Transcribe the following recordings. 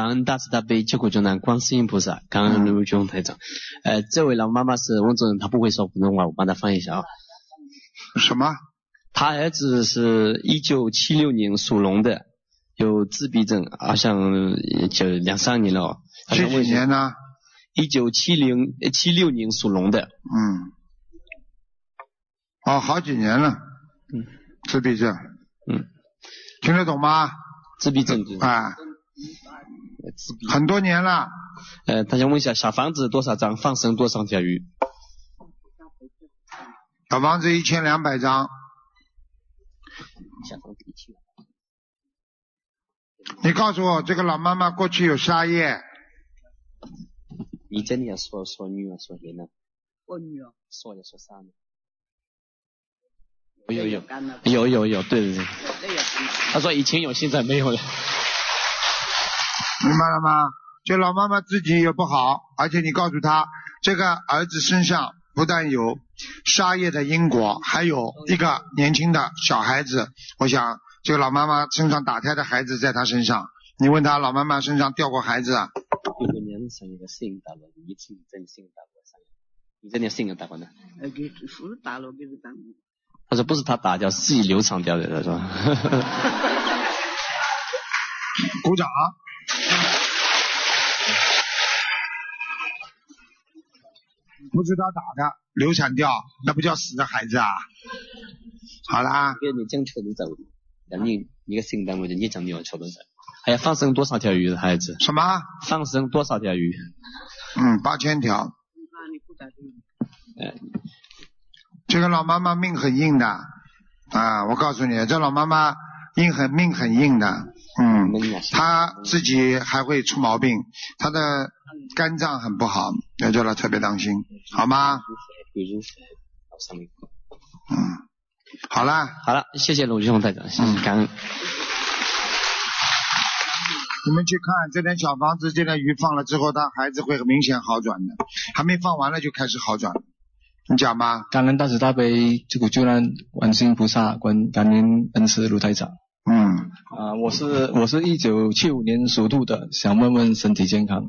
感恩大慈大悲救苦救难观世音菩萨，感恩卢军台长。呃，这位老妈妈是温州人，她不会说普通话，我帮她翻译一下啊。什么？他儿子是一九七六年属龙的，有自闭症，好像就两三年了。几几年呢？一九七零七六年属龙的。嗯。哦，好几年了。嗯。自闭症。嗯。听得懂吗？自闭症。啊。自闭。很多年了。呃，他想问一下，小房子多少张？放生多少条鱼？小房子一千两百张。小房子一千。你告诉我，这个老妈妈过去有沙业。你真的要说说女儿说谁呢？我女儿。说要说啥呢？有有有有有对对对。他说以前有，现在没有了。明白了吗？这老妈妈自己也不好，而且你告诉她，这个儿子身上不但有杀业的因果，还有一个年轻的小孩子。我想，这个老妈妈身上打胎的孩子在她身上。你问她，老妈妈身上掉过孩子啊？六个年生一个姓大过，一次真姓打过啥？你这年姓个大过呢？呃，给叔打了，给他打。他说不是他打掉，是自己流产掉的，他说？鼓掌。不知道打的，流产掉，那不叫死的孩子啊！好啦。给你讲求多少？那你一个新单位的，你讲你要求多少？还要放生多少条鱼的孩子？什么？放生多少条鱼？嗯，八千条。这个老妈妈命很硬的啊！我告诉你，这老妈妈硬很命很硬的，嗯，她自己还会出毛病，她的肝脏很不好，要叫他特别当心，好吗？嗯，好啦，好了，谢谢鲁俊宏台长，谢谢感恩。你们去看这点小房子，这点鱼放了之后，他孩子会很明显好转的，还没放完了就开始好转。你讲吧。感恩大慈大悲这个救难观世音菩萨，观感恩恩师卢台长。嗯。啊，我是我是一九七五年属兔的，想问问身体健康。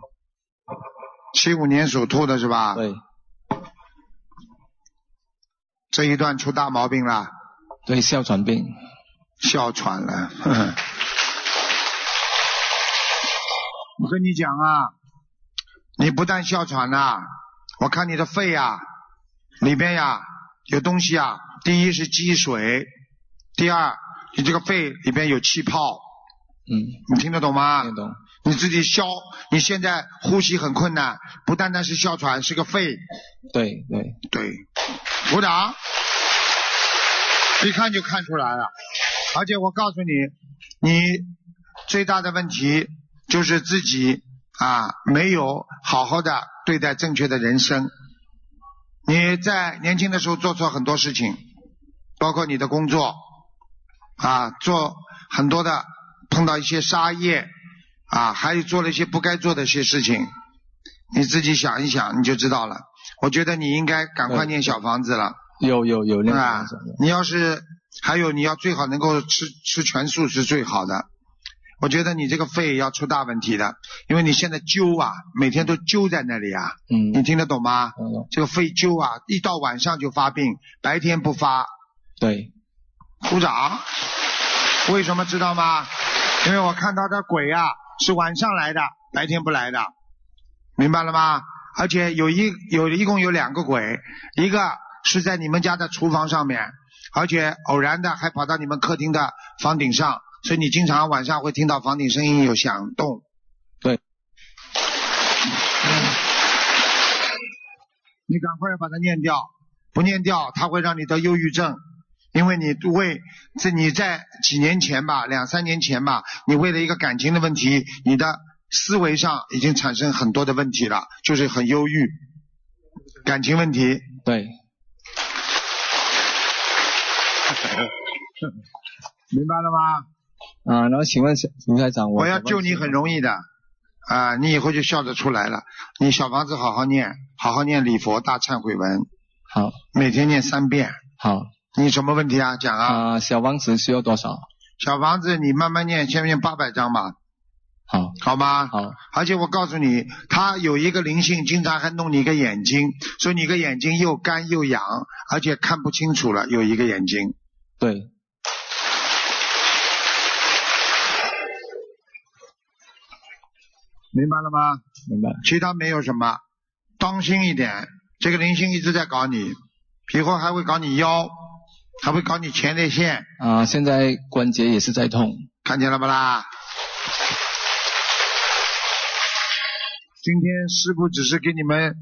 七五年属兔的是吧？对。这一段出大毛病了。对，哮喘病。哮喘了。我跟你讲啊，你不但哮喘呐，我看你的肺呀，里边呀有东西啊。第一是积水，第二你这个肺里边有气泡。嗯。你听得懂吗？听懂。你自己消，你现在呼吸很困难，不单单是哮喘，是个肺。对对对。鼓掌。一看就看出来了，而且我告诉你，你最大的问题。就是自己啊，没有好好的对待正确的人生。你在年轻的时候做错很多事情，包括你的工作啊，做很多的碰到一些杀业啊，还有做了一些不该做的一些事情。你自己想一想，你就知道了。我觉得你应该赶快念小房子了。有有有那个。你要是还有，你要最好能够吃吃全素是最好的。我觉得你这个肺要出大问题的，因为你现在揪啊，每天都揪在那里啊。嗯。你听得懂吗？嗯。这个肺揪啊，一到晚上就发病，白天不发。对。鼓掌。为什么知道吗？因为我看到的鬼啊是晚上来的，白天不来的，明白了吗？而且有一有一共有两个鬼，一个是在你们家的厨房上面，而且偶然的还跑到你们客厅的房顶上。所以你经常晚上会听到房顶声音有响动，对。你赶快把它念掉，不念掉它会让你得忧郁症，因为你为这你在几年前吧，两三年前吧，你为了一个感情的问题，你的思维上已经产生很多的问题了，就是很忧郁，感情问题。对。明白了吗？啊，然后请问卢台长，我要救你很容易的啊，你以后就笑得出来了。你小房子好好念，好好念礼佛大忏悔文，好，每天念三遍。好，你什么问题啊？讲啊。啊，小房子需要多少？小房子你慢慢念，先念八百张吧。好，好吗？好，而且我告诉你，他有一个灵性，经常还弄你一个眼睛，所以你个眼睛又干又痒，而且看不清楚了，有一个眼睛。对，明白了吗？明白。其他没有什么，当心一点。这个灵性一直在搞你，以后还会搞你腰，还会搞你前列腺，啊、现在关节也是在痛。看见了不啦？今天师傅只是给你们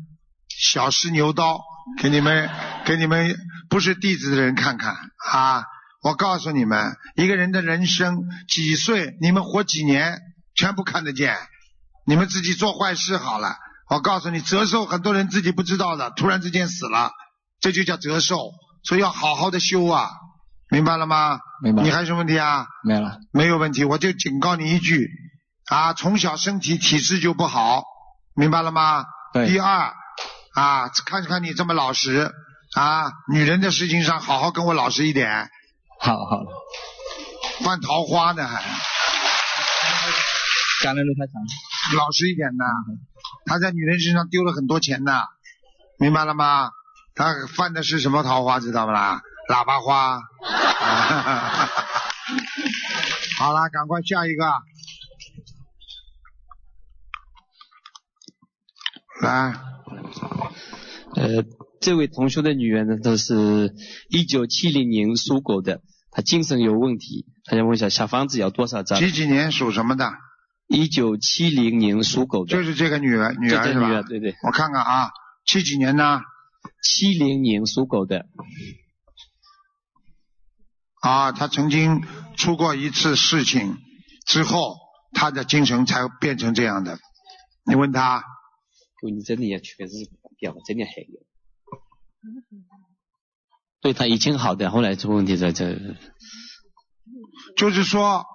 小试牛刀，给你们给你们不是弟子的人看看啊！我告诉你们，一个人的人生几岁，你们活几年，全部看得见。你们自己做坏事好了。我告诉你，折寿很多人自己不知道的，突然之间死了，这就叫折寿。所以要好好的修啊，明白了吗？明白你还有什么问题啊？没有了。没有问题，我就警告你一句啊，从小身体体质就不好，明白了吗？对第二啊，看看你这么老实啊，女人的事情上好好跟我老实一点，好好了，犯桃花呢还感恩卢台长。老实一点呐。他在女人身上丢了很多钱呐，明白了吗？他犯的是什么桃花知道不啦？喇叭花。好啦，赶快下一个。来，呃，这位同学的女儿呢，都是一九七零年属狗的，她精神有问题，她想问一下小房子要多少张？几几年属什么的？一九七零年属狗的，就是这个女儿，女这儿是吧？对对，我看看啊，七几年呢？七零年属狗的，啊，他曾经出过一次事情之后，他的精神才变成这样的。你问她，你真的也确实表，真的很有。对他以前好的，后来出问题在这。就是说，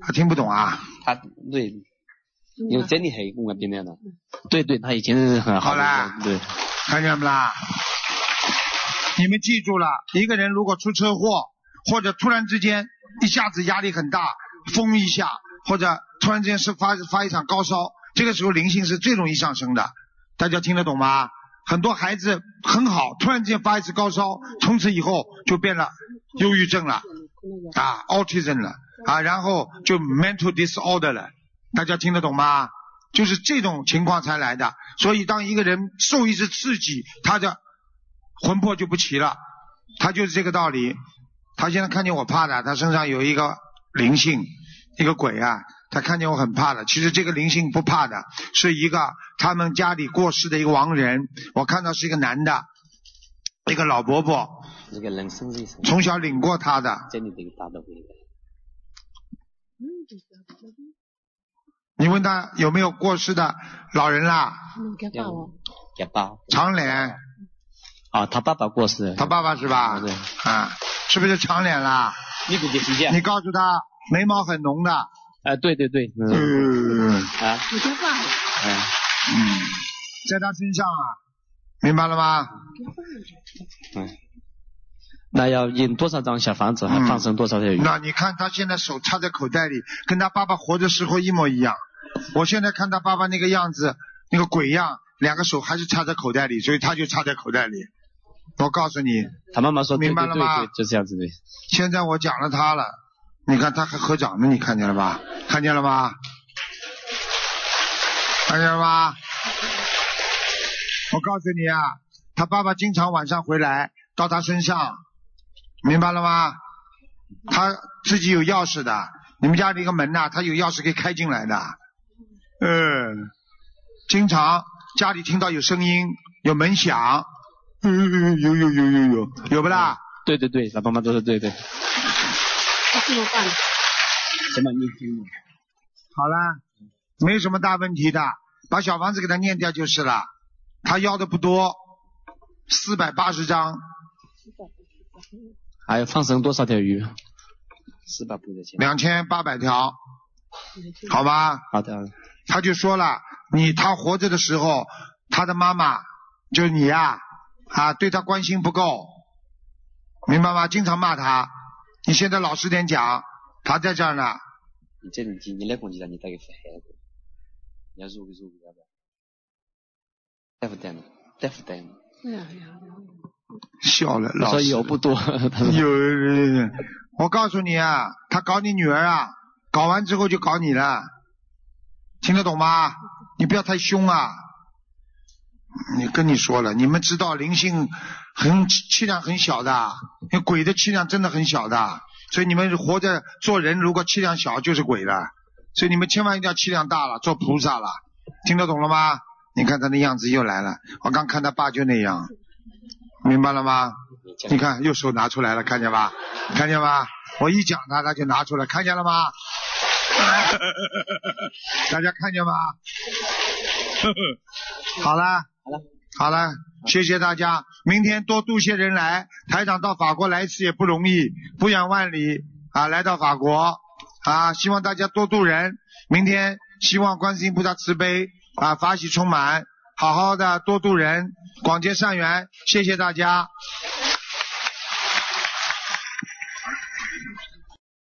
他听不懂啊。他对，因为真的很我变那的。对对，他以前是很好的。好啦对，看见不啦？你们记住了，一个人如果出车祸，或者突然之间一下子压力很大，疯一下，或者突然之间是发发一场高烧，这个时候灵性是最容易上升的。大家听得懂吗？很多孩子很好，突然之间发一次高烧，从此以后就变了忧郁症了，啊，autism 了，啊，然后就 mental disorder 了。大家听得懂吗？就是这种情况才来的。所以当一个人受一次刺激，他的魂魄就不齐了，他就是这个道理。他现在看见我怕的，他身上有一个灵性，一个鬼啊，他看见我很怕的。其实这个灵性不怕的，是一个他们家里过世的一个亡人，我看到是一个男的，一个老伯伯，这个人生是什么？从小领过他的。你问他有没有过世的老人啦？给爸长脸，啊，他爸爸过世。他爸爸是吧？对。啊，是不是长脸啦？你不就是这样？你告诉他眉毛很浓的。啊，对对对，嗯啊，嗯，嗯，在他身上啊，明白了吗？嗯，那要印多少张小房子，还放生多少条鱼？那你看他现在手插在口袋里，跟他爸爸活的时候一模一样。我现在看他爸爸那个样子，那个鬼样，两个手还是插在口袋里，所以他就插在口袋里。我告诉你，他妈妈说，明白了吗对对对，就这样子的。现在我讲了他了，你看他还合掌呢，你看见了吧？看见了吧？看见了吧？我告诉你啊，他爸爸经常晚上回来到他身上，明白了吗？他自己有钥匙的，你们家的一个门呐、他有钥匙可以开进来的。嗯，经常家里听到有声音，有门响，嗯，有有有有有有不啦？对对对，他爸妈都是对对。怎么办？什么念经？好啦，没什么大问题的，把小房子给他念掉就是了。他要的不多，四百八十张，还有放生多少条鱼？四百不的钱。两千八百条，好吧？好的，他就说了，你他活着的时候，他的妈妈就是你呀、啊，对他关心不够，明白吗？经常骂他，你现在老实点讲，他在这儿呢，你这你你来攻击他，你带个孩子，你要入不入不要不要？大夫带呢？大夫带呢？笑了，老师有不多，他说有，我告诉你啊，他搞你女儿啊，搞完之后就搞你了，听得懂吗？你不要太凶啊！你跟你说了，你们知道灵性很气量很小的，那鬼的气量真的很小的，所以你们活着做人如果气量小就是鬼了，所以你们千万一定要气量大了，做菩萨了，听得懂了吗？你看他那样子又来了，我刚看他爸就那样，明白了吗？你看，右手拿出来了，看见吧？看见吧？我一讲他，他就拿出来，看见了吗？大家看见吗？好了，好了，好了，谢谢大家。明天多度些人来，台长到法国来一次也不容易，不远万里啊，来到法国啊，希望大家多度人。明天希望观世音菩萨慈悲啊，法喜充满，好好的多度人，广结善缘。谢谢大家。